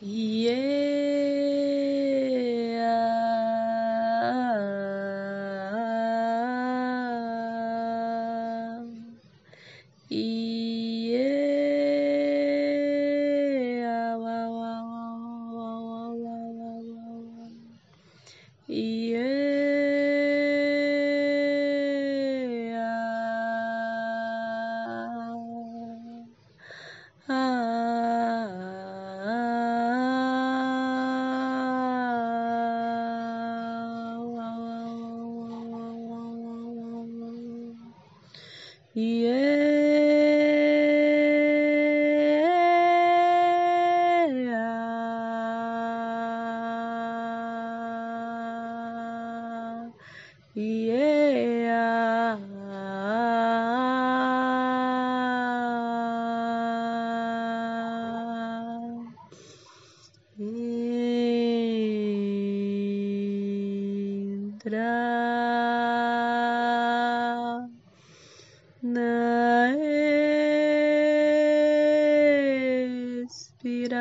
Yeah. Yeah. Yeah. Yeah. Yeah. Entra na espiral.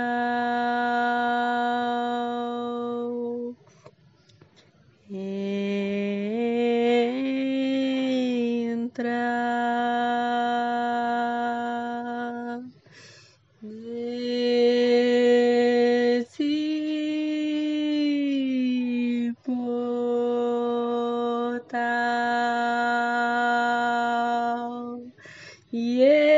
Entra nesse portal. Yeah.